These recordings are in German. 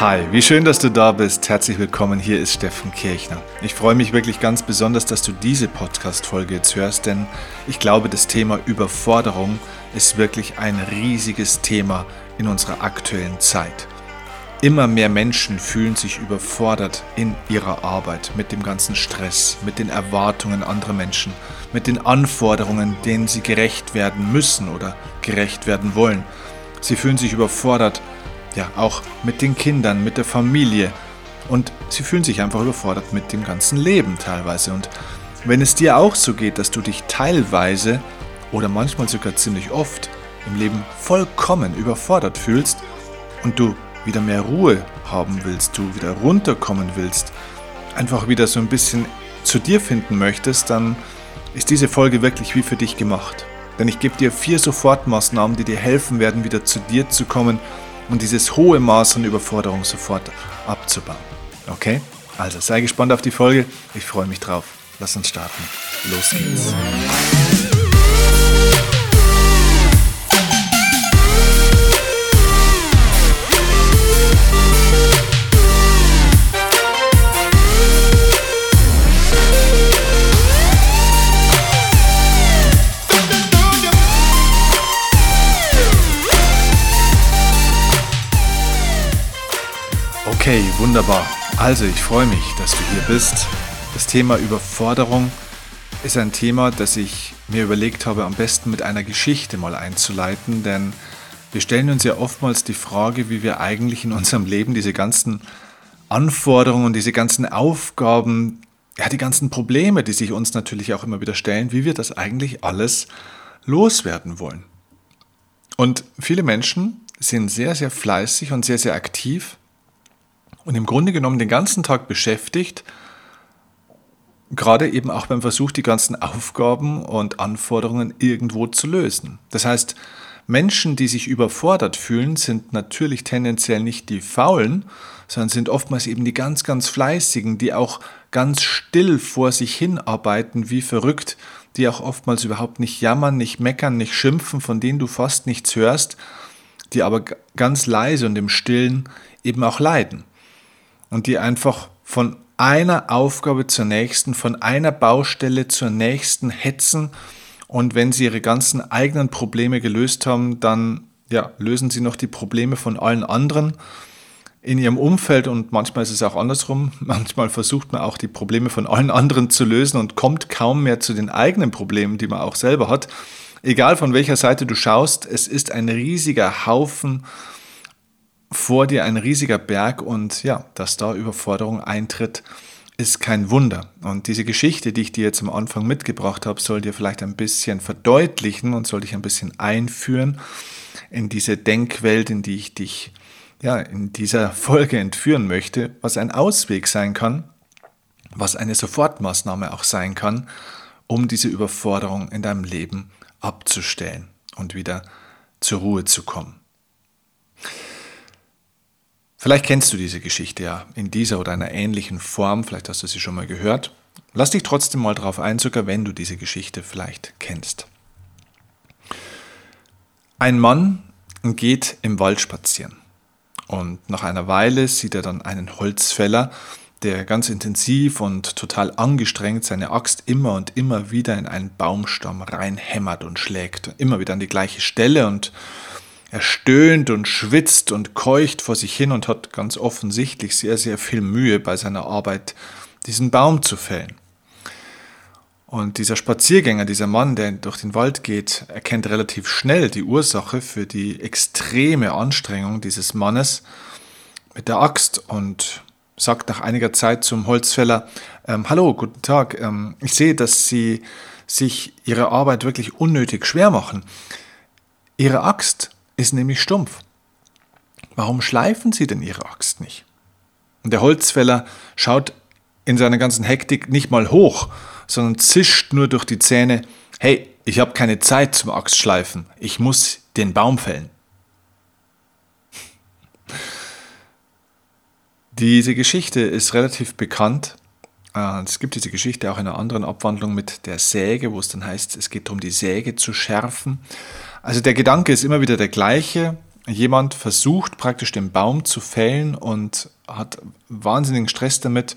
Hi, wie schön, dass du da bist. Herzlich willkommen. Hier ist Steffen Kirchner. Ich freue mich wirklich ganz besonders, dass du diese Podcast-Folge jetzt hörst, denn ich glaube, das Thema Überforderung ist wirklich ein riesiges Thema in unserer aktuellen Zeit. Immer mehr Menschen fühlen sich überfordert in ihrer Arbeit mit dem ganzen Stress, mit den Erwartungen anderer Menschen, mit den Anforderungen, denen sie gerecht werden müssen oder gerecht werden wollen. Sie fühlen sich überfordert, ja, auch mit den Kindern, mit der Familie und sie fühlen sich einfach überfordert mit dem ganzen Leben teilweise. Und wenn es dir auch so geht, dass du dich teilweise oder manchmal sogar ziemlich oft im Leben vollkommen überfordert fühlst und du wieder mehr Ruhe haben willst, du wieder runterkommen willst, einfach wieder so ein bisschen zu dir finden möchtest, dann ist diese Folge wirklich wie für dich gemacht. Denn ich gebe dir vier Sofortmaßnahmen, die dir helfen werden, wieder zu dir zu kommen und dieses hohe Maß an Überforderung sofort abzubauen. Okay? Also sei gespannt auf die Folge. Ich freue mich drauf. Lass uns starten. Los geht's. Wunderbar. Also ich freue mich, dass du hier bist. Das Thema Überforderung ist ein Thema, das ich mir überlegt habe, am besten mit einer Geschichte mal einzuleiten, denn wir stellen uns ja oftmals die Frage, wie wir eigentlich in unserem Leben diese ganzen Anforderungen, diese ganzen Aufgaben, ja, die ganzen Probleme, die sich uns natürlich auch immer wieder stellen, wie wir das eigentlich alles loswerden wollen. Und viele Menschen sind sehr, sehr fleißig und sehr, sehr aktiv und im Grunde genommen den ganzen Tag beschäftigt, gerade eben auch beim Versuch, die ganzen Aufgaben und Anforderungen irgendwo zu lösen. Das heißt, Menschen, die sich überfordert fühlen, sind natürlich tendenziell nicht die Faulen, sondern sind oftmals eben die ganz, ganz Fleißigen, die auch ganz still vor sich hinarbeiten, wie verrückt, die auch oftmals überhaupt nicht jammern, nicht meckern, nicht schimpfen, von denen du fast nichts hörst, die aber ganz leise und im stillen eben auch leiden und die einfach von einer Aufgabe zur nächsten, von einer Baustelle zur nächsten hetzen und wenn sie ihre ganzen eigenen Probleme gelöst haben, dann ja, lösen sie noch die Probleme von allen anderen in ihrem Umfeld und manchmal ist es auch andersrum. Manchmal versucht man auch die Probleme von allen anderen zu lösen und kommt kaum mehr zu den eigenen Problemen, die man auch selber hat. Egal von welcher Seite du schaust, es ist ein riesiger Haufen vor dir ein riesiger Berg und ja, dass da Überforderung eintritt, ist kein Wunder. Und diese Geschichte, die ich dir jetzt am Anfang mitgebracht habe, soll dir vielleicht ein bisschen verdeutlichen und soll dich ein bisschen einführen in diese Denkwelt, in die ich dich ja in dieser Folge entführen möchte, was ein Ausweg sein kann, was eine Sofortmaßnahme auch sein kann, um diese Überforderung in deinem Leben abzustellen und wieder zur Ruhe zu kommen. Vielleicht kennst du diese Geschichte ja in dieser oder einer ähnlichen Form, vielleicht hast du sie schon mal gehört. Lass dich trotzdem mal darauf ein, sogar wenn du diese Geschichte vielleicht kennst. Ein Mann geht im Wald spazieren und nach einer Weile sieht er dann einen Holzfäller, der ganz intensiv und total angestrengt seine Axt immer und immer wieder in einen Baumstamm reinhämmert und schlägt, immer wieder an die gleiche Stelle und er stöhnt und schwitzt und keucht vor sich hin und hat ganz offensichtlich sehr, sehr viel Mühe bei seiner Arbeit, diesen Baum zu fällen. Und dieser Spaziergänger, dieser Mann, der durch den Wald geht, erkennt relativ schnell die Ursache für die extreme Anstrengung dieses Mannes mit der Axt und sagt nach einiger Zeit zum Holzfäller, ähm, Hallo, guten Tag, ähm, ich sehe, dass Sie sich Ihre Arbeit wirklich unnötig schwer machen. Ihre Axt ist nämlich stumpf. Warum schleifen Sie denn Ihre Axt nicht? Und der Holzfäller schaut in seiner ganzen Hektik nicht mal hoch, sondern zischt nur durch die Zähne, hey, ich habe keine Zeit zum Axtschleifen, ich muss den Baum fällen. Diese Geschichte ist relativ bekannt. Äh, es gibt diese Geschichte auch in einer anderen Abwandlung mit der Säge, wo es dann heißt, es geht darum, die Säge zu schärfen. Also der Gedanke ist immer wieder der gleiche. jemand versucht praktisch den Baum zu fällen und hat wahnsinnigen Stress damit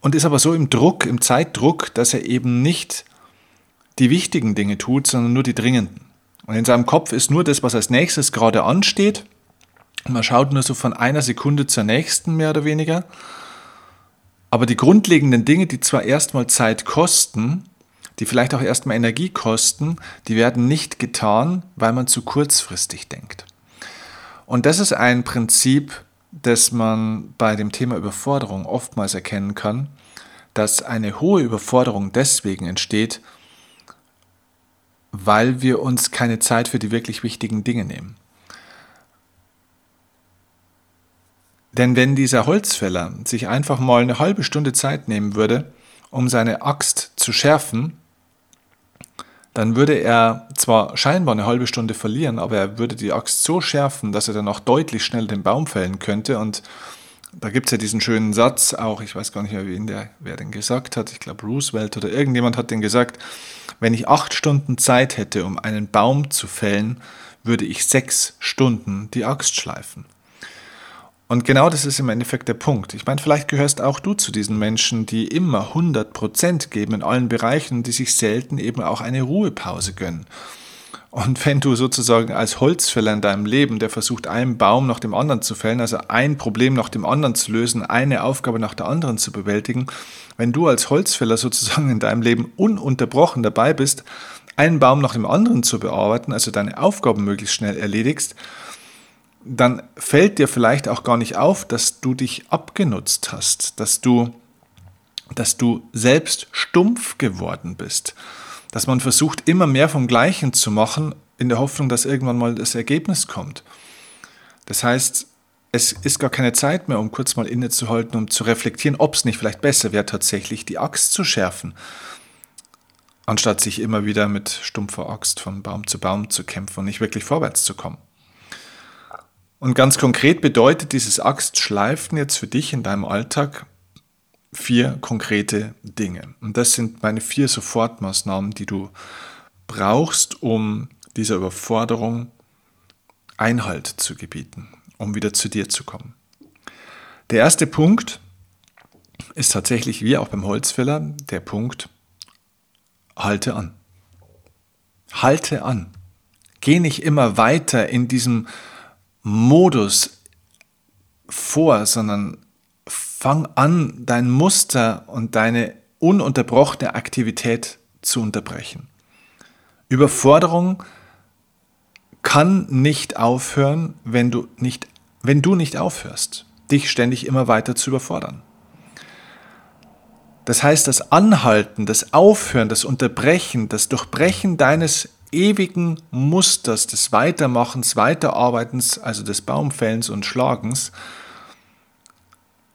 und ist aber so im Druck, im Zeitdruck, dass er eben nicht die wichtigen Dinge tut, sondern nur die dringenden. Und in seinem Kopf ist nur das, was als nächstes gerade ansteht. Man schaut nur so von einer Sekunde zur nächsten mehr oder weniger. Aber die grundlegenden Dinge, die zwar erstmal Zeit kosten, die vielleicht auch erstmal Energie kosten, die werden nicht getan, weil man zu kurzfristig denkt. Und das ist ein Prinzip, das man bei dem Thema Überforderung oftmals erkennen kann, dass eine hohe Überforderung deswegen entsteht, weil wir uns keine Zeit für die wirklich wichtigen Dinge nehmen. Denn wenn dieser Holzfäller sich einfach mal eine halbe Stunde Zeit nehmen würde, um seine Axt zu schärfen, dann würde er zwar scheinbar eine halbe Stunde verlieren, aber er würde die Axt so schärfen, dass er dann auch deutlich schnell den Baum fällen könnte. Und da gibt es ja diesen schönen Satz, auch ich weiß gar nicht mehr, wen der, wer den gesagt hat, ich glaube Roosevelt oder irgendjemand hat den gesagt, wenn ich acht Stunden Zeit hätte, um einen Baum zu fällen, würde ich sechs Stunden die Axt schleifen. Und genau das ist im Endeffekt der Punkt. Ich meine, vielleicht gehörst auch du zu diesen Menschen, die immer 100% geben in allen Bereichen, die sich selten eben auch eine Ruhepause gönnen. Und wenn du sozusagen als Holzfäller in deinem Leben, der versucht, einen Baum nach dem anderen zu fällen, also ein Problem nach dem anderen zu lösen, eine Aufgabe nach der anderen zu bewältigen, wenn du als Holzfäller sozusagen in deinem Leben ununterbrochen dabei bist, einen Baum nach dem anderen zu bearbeiten, also deine Aufgaben möglichst schnell erledigst, dann fällt dir vielleicht auch gar nicht auf, dass du dich abgenutzt hast, dass du, dass du selbst stumpf geworden bist, dass man versucht, immer mehr vom Gleichen zu machen, in der Hoffnung, dass irgendwann mal das Ergebnis kommt. Das heißt, es ist gar keine Zeit mehr, um kurz mal innezuhalten, um zu reflektieren, ob es nicht vielleicht besser wäre, tatsächlich die Axt zu schärfen, anstatt sich immer wieder mit stumpfer Axt von Baum zu Baum zu kämpfen und nicht wirklich vorwärts zu kommen. Und ganz konkret bedeutet dieses Axtschleifen jetzt für dich in deinem Alltag vier konkrete Dinge. Und das sind meine vier Sofortmaßnahmen, die du brauchst, um dieser Überforderung Einhalt zu gebieten, um wieder zu dir zu kommen. Der erste Punkt ist tatsächlich wie auch beim Holzfäller der Punkt, halte an. Halte an. Geh nicht immer weiter in diesem Modus vor, sondern fang an, dein Muster und deine ununterbrochene Aktivität zu unterbrechen. Überforderung kann nicht aufhören, wenn du nicht, wenn du nicht aufhörst, dich ständig immer weiter zu überfordern. Das heißt, das Anhalten, das Aufhören, das Unterbrechen, das Durchbrechen deines ewigen Musters des Weitermachens, Weiterarbeitens, also des Baumfällens und Schlagens,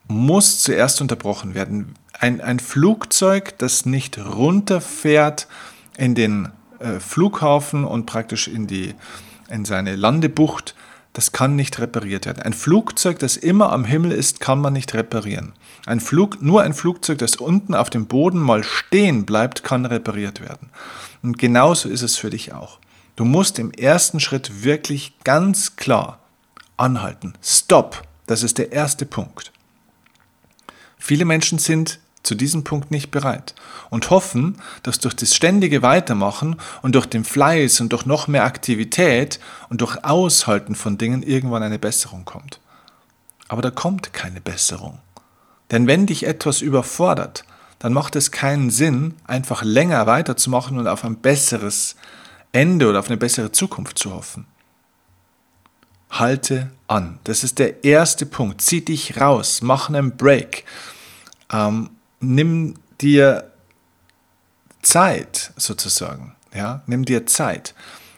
muss zuerst unterbrochen werden. Ein, ein Flugzeug, das nicht runterfährt in den äh, Flughafen und praktisch in, die, in seine Landebucht, das kann nicht repariert werden. Ein Flugzeug, das immer am Himmel ist, kann man nicht reparieren. Ein Flug, nur ein Flugzeug, das unten auf dem Boden mal stehen bleibt, kann repariert werden. Und genauso ist es für dich auch. Du musst im ersten Schritt wirklich ganz klar anhalten. Stopp. Das ist der erste Punkt. Viele Menschen sind zu diesem Punkt nicht bereit und hoffen, dass durch das ständige Weitermachen und durch den Fleiß und durch noch mehr Aktivität und durch Aushalten von Dingen irgendwann eine Besserung kommt. Aber da kommt keine Besserung. Denn wenn dich etwas überfordert, dann macht es keinen Sinn, einfach länger weiterzumachen und auf ein besseres Ende oder auf eine bessere Zukunft zu hoffen. Halte an. Das ist der erste Punkt. Zieh dich raus, mach einen Break. Ähm, nimm dir Zeit sozusagen. Ja? Nimm dir Zeit.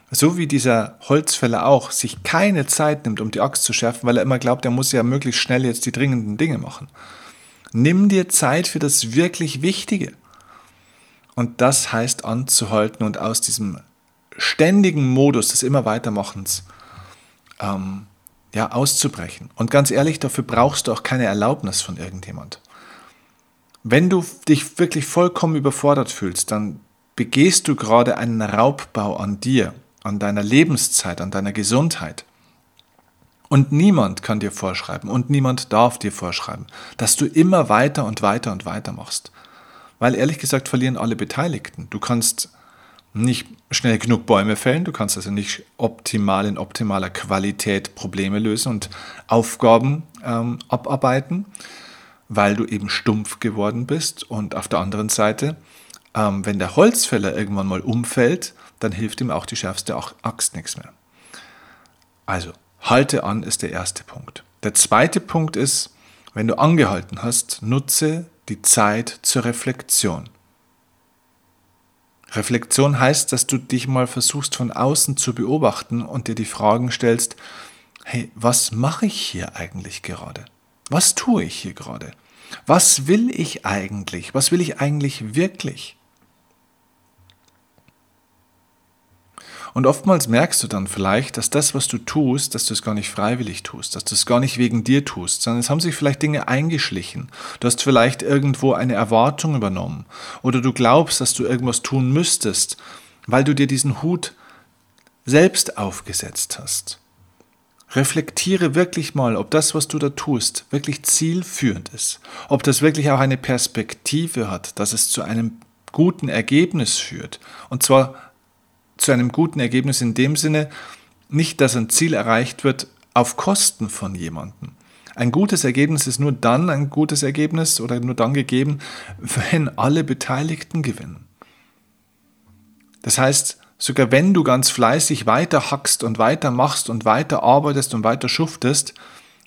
So wie dieser Holzfäller auch sich keine Zeit nimmt, um die Axt zu schärfen, weil er immer glaubt, er muss ja möglichst schnell jetzt die dringenden Dinge machen. Nimm dir Zeit für das wirklich Wichtige. Und das heißt anzuhalten und aus diesem ständigen Modus des immer weitermachens ähm, ja, auszubrechen. Und ganz ehrlich, dafür brauchst du auch keine Erlaubnis von irgendjemand. Wenn du dich wirklich vollkommen überfordert fühlst, dann begehst du gerade einen Raubbau an dir, an deiner Lebenszeit, an deiner Gesundheit. Und niemand kann dir vorschreiben und niemand darf dir vorschreiben, dass du immer weiter und weiter und weiter machst. Weil ehrlich gesagt verlieren alle Beteiligten. Du kannst nicht schnell genug Bäume fällen, du kannst also nicht optimal in optimaler Qualität Probleme lösen und Aufgaben ähm, abarbeiten, weil du eben stumpf geworden bist. Und auf der anderen Seite, ähm, wenn der Holzfäller irgendwann mal umfällt, dann hilft ihm auch die schärfste Axt nichts mehr. Also, halte an ist der erste Punkt. Der zweite Punkt ist, wenn du angehalten hast, nutze die Zeit zur Reflexion. Reflexion heißt, dass du dich mal versuchst von außen zu beobachten und dir die Fragen stellst, hey, was mache ich hier eigentlich gerade? Was tue ich hier gerade? Was will ich eigentlich? Was will ich eigentlich wirklich? Und oftmals merkst du dann vielleicht, dass das, was du tust, dass du es gar nicht freiwillig tust, dass du es gar nicht wegen dir tust, sondern es haben sich vielleicht Dinge eingeschlichen. Du hast vielleicht irgendwo eine Erwartung übernommen oder du glaubst, dass du irgendwas tun müsstest, weil du dir diesen Hut selbst aufgesetzt hast. Reflektiere wirklich mal, ob das, was du da tust, wirklich zielführend ist, ob das wirklich auch eine Perspektive hat, dass es zu einem guten Ergebnis führt. Und zwar zu einem guten Ergebnis in dem Sinne, nicht, dass ein Ziel erreicht wird auf Kosten von jemandem. Ein gutes Ergebnis ist nur dann ein gutes Ergebnis oder nur dann gegeben, wenn alle Beteiligten gewinnen. Das heißt, sogar wenn du ganz fleißig weiter hackst und weiter machst und weiter arbeitest und weiter schuftest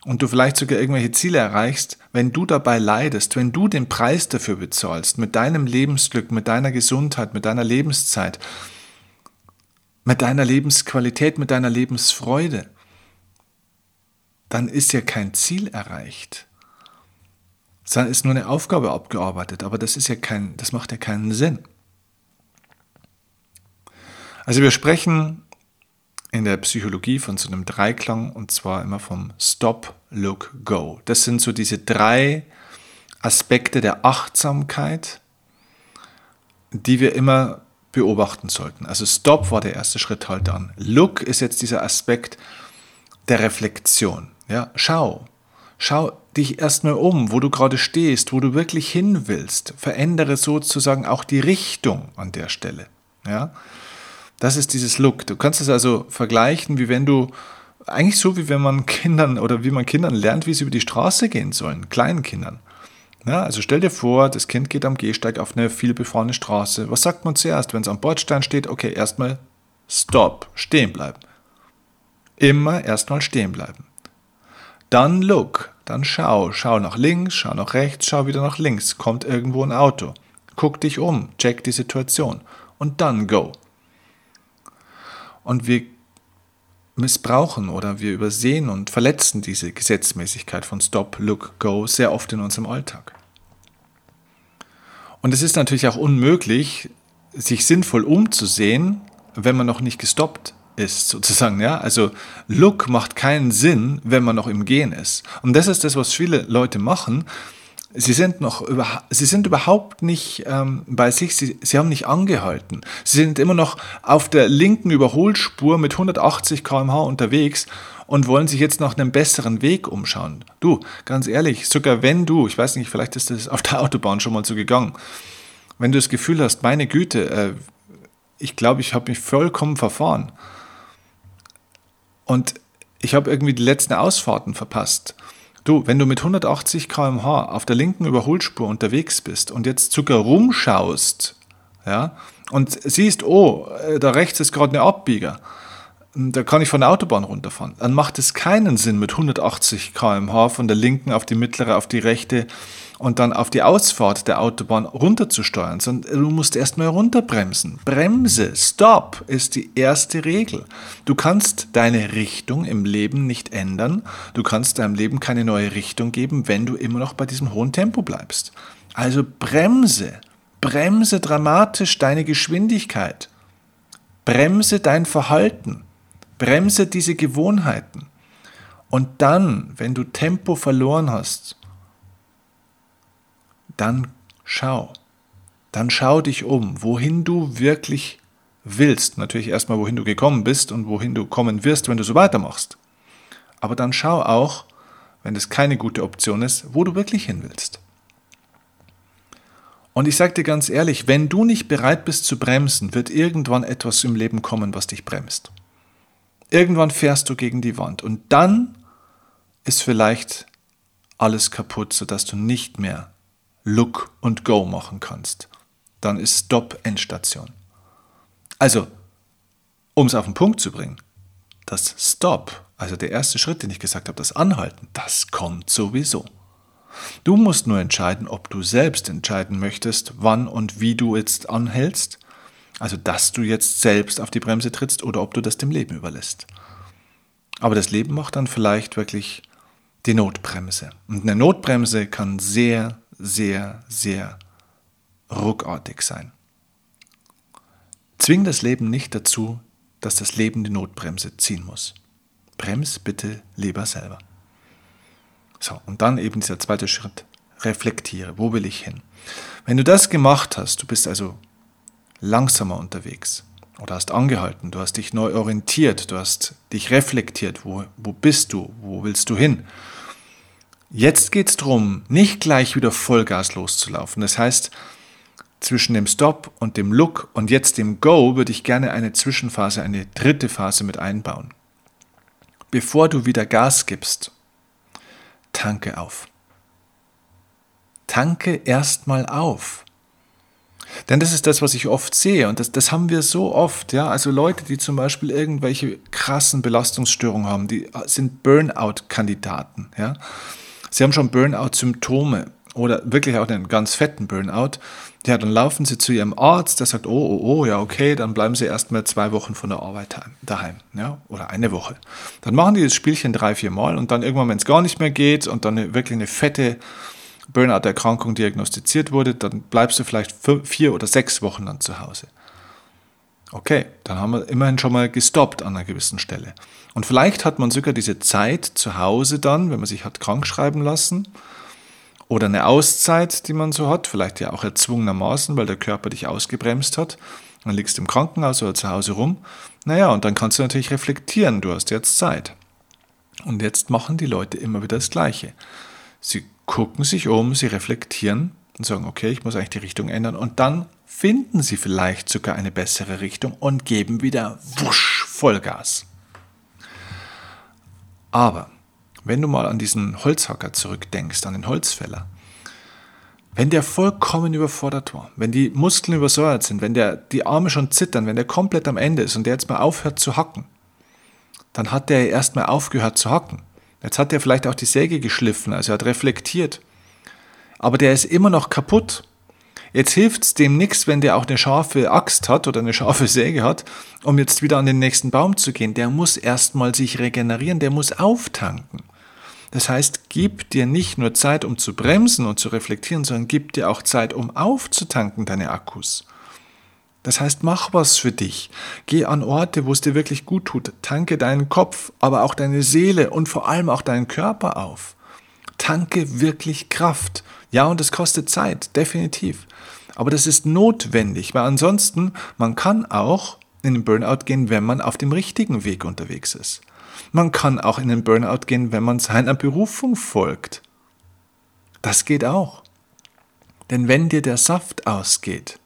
und du vielleicht sogar irgendwelche Ziele erreichst, wenn du dabei leidest, wenn du den Preis dafür bezahlst, mit deinem Lebensglück, mit deiner Gesundheit, mit deiner Lebenszeit, mit deiner Lebensqualität, mit deiner Lebensfreude, dann ist ja kein Ziel erreicht. Dann ist nur eine Aufgabe abgearbeitet, aber das ist ja kein, das macht ja keinen Sinn. Also wir sprechen in der Psychologie von so einem Dreiklang und zwar immer vom Stop, Look, Go. Das sind so diese drei Aspekte der Achtsamkeit, die wir immer beobachten sollten. Also Stop war der erste Schritt halt an. Look ist jetzt dieser Aspekt der Reflexion. Ja, schau. Schau dich erstmal um, wo du gerade stehst, wo du wirklich hin willst. Verändere sozusagen auch die Richtung an der Stelle. Ja, das ist dieses Look. Du kannst es also vergleichen, wie wenn du eigentlich so, wie wenn man Kindern oder wie man Kindern lernt, wie sie über die Straße gehen sollen, kleinen Kindern. Ja, also stell dir vor, das Kind geht am Gehsteig auf eine vielbefahrene Straße. Was sagt man zuerst, wenn es am Bordstein steht? Okay, erstmal Stop, stehen bleiben. Immer erstmal stehen bleiben. Dann look, dann schau, schau nach links, schau nach rechts, schau wieder nach links. Kommt irgendwo ein Auto. Guck dich um, check die Situation und dann go. Und wir missbrauchen oder wir übersehen und verletzen diese Gesetzmäßigkeit von Stop, Look, Go sehr oft in unserem Alltag. Und es ist natürlich auch unmöglich, sich sinnvoll umzusehen, wenn man noch nicht gestoppt ist, sozusagen. Ja? Also Look macht keinen Sinn, wenn man noch im Gehen ist. Und das ist das, was viele Leute machen. Sie sind noch über, sie sind überhaupt nicht ähm, bei sich, sie, sie haben nicht angehalten. Sie sind immer noch auf der linken Überholspur mit 180 km/h unterwegs und wollen sich jetzt nach einem besseren Weg umschauen. Du, ganz ehrlich, sogar wenn du, ich weiß nicht, vielleicht ist das auf der Autobahn schon mal so gegangen, wenn du das Gefühl hast, meine Güte, äh, ich glaube, ich habe mich vollkommen verfahren und ich habe irgendwie die letzten Ausfahrten verpasst Du, wenn du mit 180 km/h auf der linken Überholspur unterwegs bist und jetzt sogar rumschaust, ja, und siehst, oh, äh, da rechts ist gerade eine Abbieger, da kann ich von der Autobahn runterfahren, dann macht es keinen Sinn, mit 180 km/h von der linken auf die mittlere, auf die rechte und dann auf die Ausfahrt der Autobahn runterzusteuern, sondern du musst erstmal runterbremsen. Bremse, Stop ist die erste Regel. Du kannst deine Richtung im Leben nicht ändern. Du kannst deinem Leben keine neue Richtung geben, wenn du immer noch bei diesem hohen Tempo bleibst. Also bremse, bremse dramatisch deine Geschwindigkeit. Bremse dein Verhalten. Bremse diese Gewohnheiten. Und dann, wenn du Tempo verloren hast, dann schau. Dann schau dich um, wohin du wirklich willst. Natürlich erstmal, wohin du gekommen bist und wohin du kommen wirst, wenn du so weitermachst. Aber dann schau auch, wenn das keine gute Option ist, wo du wirklich hin willst. Und ich sage dir ganz ehrlich, wenn du nicht bereit bist zu bremsen, wird irgendwann etwas im Leben kommen, was dich bremst. Irgendwann fährst du gegen die Wand und dann ist vielleicht alles kaputt, sodass du nicht mehr Look und Go machen kannst. Dann ist Stop Endstation. Also, um es auf den Punkt zu bringen, das Stop, also der erste Schritt, den ich gesagt habe, das Anhalten, das kommt sowieso. Du musst nur entscheiden, ob du selbst entscheiden möchtest, wann und wie du jetzt anhältst, also dass du jetzt selbst auf die Bremse trittst oder ob du das dem Leben überlässt. Aber das Leben macht dann vielleicht wirklich die Notbremse. Und eine Notbremse kann sehr, sehr, sehr ruckartig sein. Zwing das Leben nicht dazu, dass das Leben die Notbremse ziehen muss. Brems bitte lieber selber. So, und dann eben dieser zweite Schritt. Reflektiere, wo will ich hin? Wenn du das gemacht hast, du bist also langsamer unterwegs oder hast angehalten, du hast dich neu orientiert, du hast dich reflektiert, wo, wo bist du, wo willst du hin? Jetzt geht es darum, nicht gleich wieder Vollgas loszulaufen. Das heißt, zwischen dem Stop und dem Look und jetzt dem Go würde ich gerne eine Zwischenphase, eine dritte Phase mit einbauen. Bevor du wieder Gas gibst tanke auf. Tanke erstmal auf. Denn das ist das, was ich oft sehe und das, das haben wir so oft. Ja? Also Leute, die zum Beispiel irgendwelche krassen Belastungsstörungen haben, die sind Burnout-Kandidaten. Ja? Sie haben schon Burnout-Symptome oder wirklich auch einen ganz fetten Burnout, ja, dann laufen sie zu ihrem Arzt, der sagt, oh, oh, oh, ja, okay, dann bleiben sie erstmal zwei Wochen von der Arbeit daheim, ja, oder eine Woche. Dann machen die das Spielchen drei, vier Mal und dann irgendwann, wenn es gar nicht mehr geht und dann wirklich eine fette Burnout-Erkrankung diagnostiziert wurde, dann bleibst du vielleicht vier oder sechs Wochen dann zu Hause. Okay, dann haben wir immerhin schon mal gestoppt an einer gewissen Stelle. Und vielleicht hat man sogar diese Zeit zu Hause dann, wenn man sich hat krank schreiben lassen, oder eine Auszeit, die man so hat, vielleicht ja auch erzwungenermaßen, weil der Körper dich ausgebremst hat. Dann liegst du im Krankenhaus oder zu Hause rum. Naja, und dann kannst du natürlich reflektieren, du hast jetzt Zeit. Und jetzt machen die Leute immer wieder das Gleiche. Sie gucken sich um, sie reflektieren und sagen, okay, ich muss eigentlich die Richtung ändern. Und dann finden sie vielleicht sogar eine bessere Richtung und geben wieder wusch Vollgas. Aber wenn du mal an diesen Holzhacker zurückdenkst, an den Holzfäller, wenn der vollkommen überfordert war, wenn die Muskeln übersäuert sind, wenn der, die Arme schon zittern, wenn der komplett am Ende ist und der jetzt mal aufhört zu hacken, dann hat der erstmal aufgehört zu hacken. Jetzt hat er vielleicht auch die Säge geschliffen, also er hat reflektiert. Aber der ist immer noch kaputt. Jetzt hilft es dem nichts, wenn der auch eine scharfe Axt hat oder eine scharfe Säge hat, um jetzt wieder an den nächsten Baum zu gehen. Der muss erstmal sich regenerieren, der muss auftanken. Das heißt, gib dir nicht nur Zeit, um zu bremsen und zu reflektieren, sondern gib dir auch Zeit, um aufzutanken, deine Akkus. Das heißt, mach was für dich. Geh an Orte, wo es dir wirklich gut tut. Tanke deinen Kopf, aber auch deine Seele und vor allem auch deinen Körper auf. Tanke wirklich Kraft. Ja, und es kostet Zeit, definitiv. Aber das ist notwendig, weil ansonsten, man kann auch in den Burnout gehen, wenn man auf dem richtigen Weg unterwegs ist. Man kann auch in den Burnout gehen, wenn man seiner Berufung folgt. Das geht auch. Denn wenn dir der Saft ausgeht,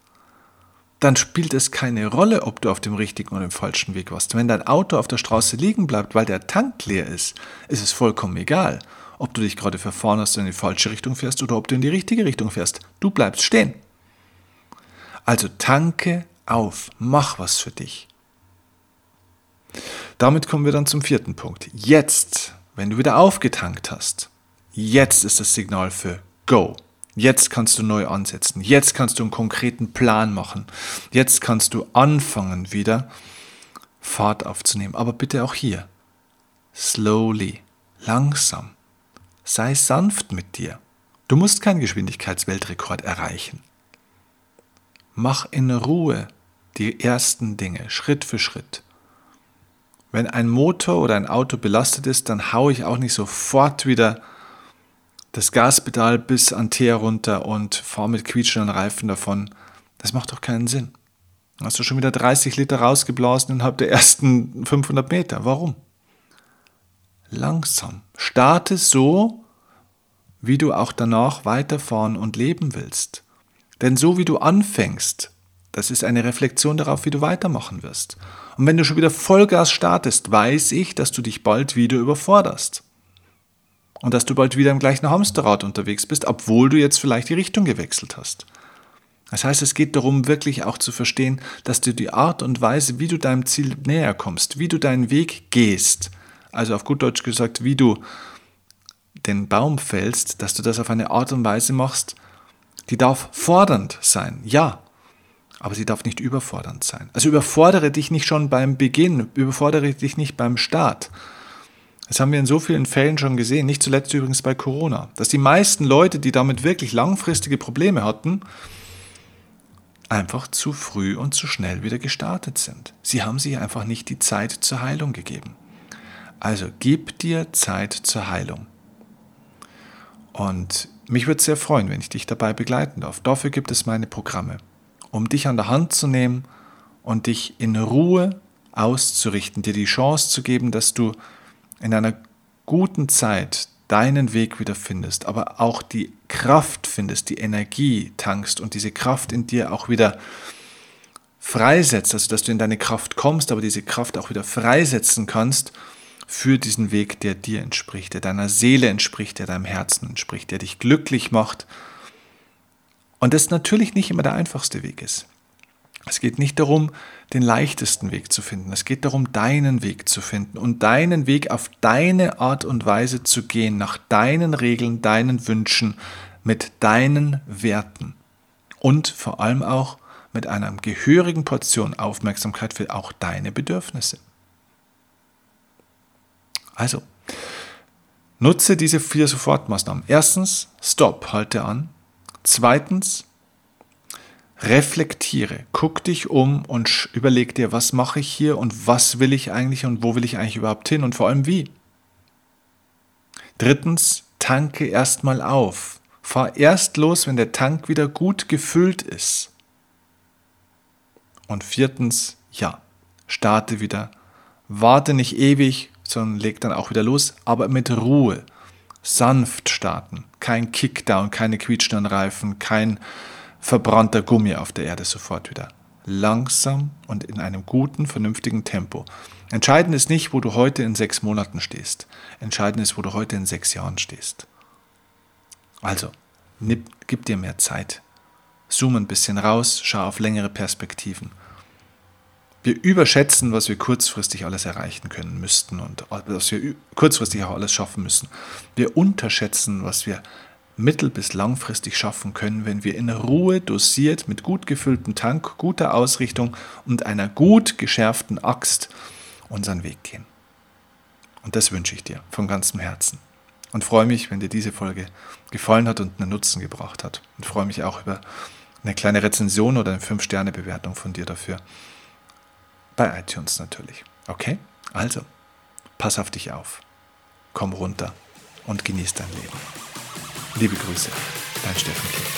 dann spielt es keine Rolle, ob du auf dem richtigen oder dem falschen Weg warst. Wenn dein Auto auf der Straße liegen bleibt, weil der Tank leer ist, ist es vollkommen egal, ob du dich gerade verfahren hast und in die falsche Richtung fährst oder ob du in die richtige Richtung fährst. Du bleibst stehen. Also tanke auf, mach was für dich. Damit kommen wir dann zum vierten Punkt. Jetzt, wenn du wieder aufgetankt hast, jetzt ist das Signal für Go. Jetzt kannst du neu ansetzen. Jetzt kannst du einen konkreten Plan machen. Jetzt kannst du anfangen, wieder Fahrt aufzunehmen. Aber bitte auch hier. Slowly, langsam. Sei sanft mit dir. Du musst keinen Geschwindigkeitsweltrekord erreichen. Mach in Ruhe die ersten Dinge, Schritt für Schritt. Wenn ein Motor oder ein Auto belastet ist, dann haue ich auch nicht sofort wieder das Gaspedal bis an Teer runter und fahre mit quietschenden Reifen davon. Das macht doch keinen Sinn. Hast du schon wieder 30 Liter rausgeblasen innerhalb der ersten 500 Meter. Warum? Langsam. Starte so, wie du auch danach weiterfahren und leben willst. Denn so wie du anfängst, das ist eine Reflexion darauf, wie du weitermachen wirst. Und wenn du schon wieder Vollgas startest, weiß ich, dass du dich bald wieder überforderst. Und dass du bald wieder im gleichen Hamsterrad unterwegs bist, obwohl du jetzt vielleicht die Richtung gewechselt hast. Das heißt, es geht darum, wirklich auch zu verstehen, dass du die Art und Weise, wie du deinem Ziel näher kommst, wie du deinen Weg gehst, also auf gut Deutsch gesagt, wie du den Baum fällst, dass du das auf eine Art und Weise machst, die darf fordernd sein, ja, aber sie darf nicht überfordernd sein. Also überfordere dich nicht schon beim Beginn, überfordere dich nicht beim Start. Das haben wir in so vielen Fällen schon gesehen, nicht zuletzt übrigens bei Corona, dass die meisten Leute, die damit wirklich langfristige Probleme hatten, einfach zu früh und zu schnell wieder gestartet sind. Sie haben sich einfach nicht die Zeit zur Heilung gegeben. Also gib dir Zeit zur Heilung. Und mich würde es sehr freuen, wenn ich dich dabei begleiten darf. Dafür gibt es meine Programme um dich an der Hand zu nehmen und dich in Ruhe auszurichten, dir die Chance zu geben, dass du in einer guten Zeit deinen Weg wieder findest, aber auch die Kraft findest, die Energie tankst und diese Kraft in dir auch wieder freisetzt, also dass du in deine Kraft kommst, aber diese Kraft auch wieder freisetzen kannst für diesen Weg, der dir entspricht, der deiner Seele entspricht, der deinem Herzen entspricht, der dich glücklich macht und das natürlich nicht immer der einfachste Weg ist. Es geht nicht darum, den leichtesten Weg zu finden. Es geht darum, deinen Weg zu finden und deinen Weg auf deine Art und Weise zu gehen, nach deinen Regeln, deinen Wünschen, mit deinen Werten und vor allem auch mit einer gehörigen Portion Aufmerksamkeit für auch deine Bedürfnisse. Also, nutze diese vier Sofortmaßnahmen. Erstens, Stopp, halte an. Zweitens, reflektiere, guck dich um und überleg dir, was mache ich hier und was will ich eigentlich und wo will ich eigentlich überhaupt hin und vor allem wie. Drittens, tanke erstmal auf. Fahr erst los, wenn der Tank wieder gut gefüllt ist. Und viertens, ja, starte wieder. Warte nicht ewig, sondern leg dann auch wieder los, aber mit Ruhe sanft starten. Kein Kickdown, keine quietschenden Reifen, kein verbrannter Gummi auf der Erde sofort wieder. Langsam und in einem guten, vernünftigen Tempo. Entscheidend ist nicht, wo du heute in sechs Monaten stehst. Entscheidend ist, wo du heute in sechs Jahren stehst. Also, gib dir mehr Zeit. Zoom ein bisschen raus, schau auf längere Perspektiven wir überschätzen, was wir kurzfristig alles erreichen können müssten und was wir kurzfristig auch alles schaffen müssen. Wir unterschätzen, was wir mittel- bis langfristig schaffen können, wenn wir in Ruhe dosiert mit gut gefülltem Tank, guter Ausrichtung und einer gut geschärften Axt unseren Weg gehen. Und das wünsche ich dir von ganzem Herzen. Und freue mich, wenn dir diese Folge gefallen hat und einen Nutzen gebracht hat. Und freue mich auch über eine kleine Rezension oder eine 5-Sterne-Bewertung von dir dafür. Bei iTunes natürlich. Okay? Also, pass auf dich auf. Komm runter und genieß dein Leben. Liebe Grüße, dein Steffen Kleber.